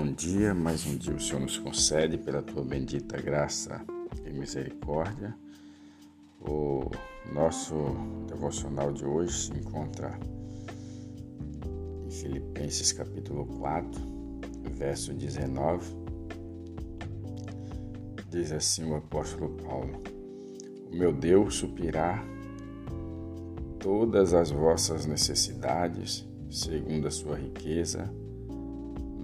Bom dia, mais um dia o Senhor nos concede pela tua bendita graça e misericórdia. O nosso devocional de hoje se encontra em Filipenses capítulo 4, verso 19. Diz assim o apóstolo Paulo: O meu Deus suprirá todas as vossas necessidades, segundo a sua riqueza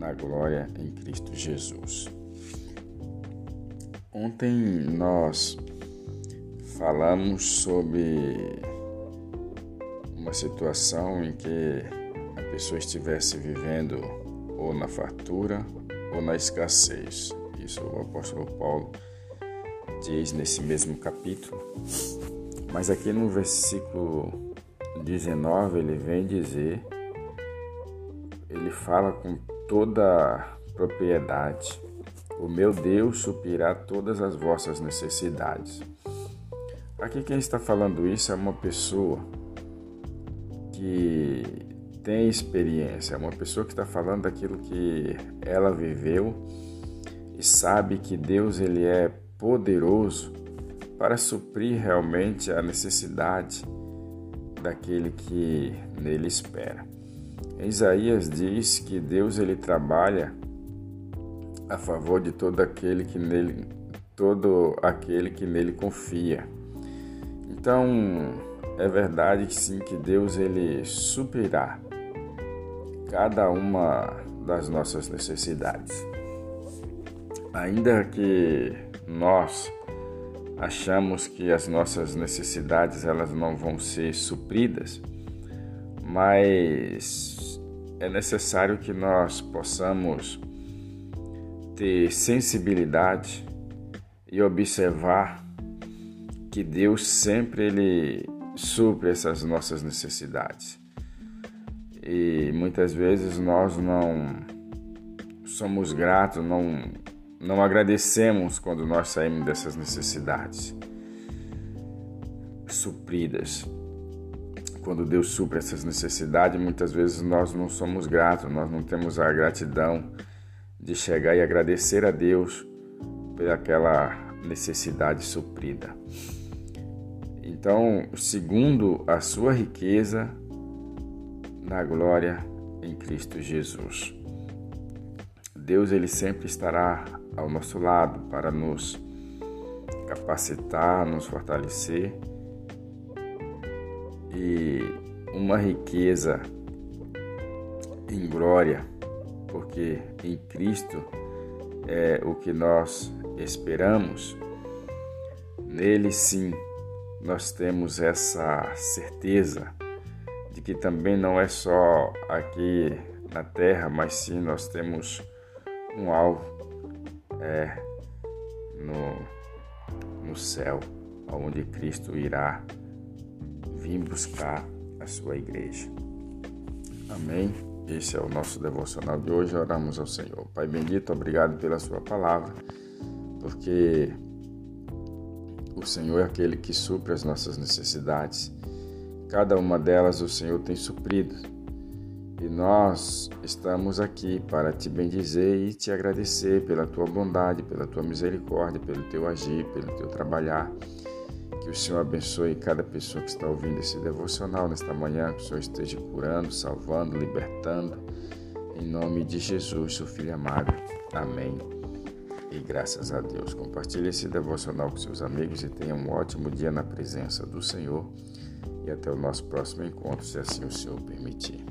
na glória em Cristo Jesus. Ontem nós falamos sobre uma situação em que a pessoa estivesse vivendo ou na fartura ou na escassez. Isso o apóstolo Paulo diz nesse mesmo capítulo. Mas aqui no versículo 19 ele vem dizer, ele fala com toda propriedade. O meu Deus suprirá todas as vossas necessidades. Aqui quem está falando isso é uma pessoa que tem experiência, é uma pessoa que está falando daquilo que ela viveu e sabe que Deus ele é poderoso para suprir realmente a necessidade daquele que nele espera. Isaías diz que Deus ele trabalha a favor de todo aquele que nele todo aquele que nele confia. Então, é verdade que sim que Deus ele suprirá cada uma das nossas necessidades. Ainda que nós achamos que as nossas necessidades elas não vão ser supridas, mas é necessário que nós possamos ter sensibilidade e observar que Deus sempre ele supre essas nossas necessidades. E muitas vezes nós não somos gratos, não não agradecemos quando nós saímos dessas necessidades supridas quando Deus supre essas necessidades, muitas vezes nós não somos gratos, nós não temos a gratidão de chegar e agradecer a Deus por aquela necessidade suprida. Então, segundo a sua riqueza na glória em Cristo Jesus. Deus ele sempre estará ao nosso lado para nos capacitar, nos fortalecer e uma riqueza em glória, porque em Cristo é o que nós esperamos. Nele sim nós temos essa certeza de que também não é só aqui na terra, mas sim nós temos um alvo é, no, no céu, onde Cristo irá vir buscar a sua igreja. Amém? Esse é o nosso devocional de hoje. Oramos ao Senhor. Pai bendito, obrigado pela Sua palavra, porque o Senhor é aquele que supre as nossas necessidades. Cada uma delas o Senhor tem suprido. E nós estamos aqui para te bendizer e te agradecer pela tua bondade, pela tua misericórdia, pelo teu agir, pelo teu trabalhar. Que o Senhor abençoe cada pessoa que está ouvindo esse devocional nesta manhã, que o Senhor esteja curando, salvando, libertando. Em nome de Jesus, seu Filho amado. Amém. E graças a Deus. Compartilhe esse devocional com seus amigos e tenha um ótimo dia na presença do Senhor. E até o nosso próximo encontro, se assim o Senhor permitir.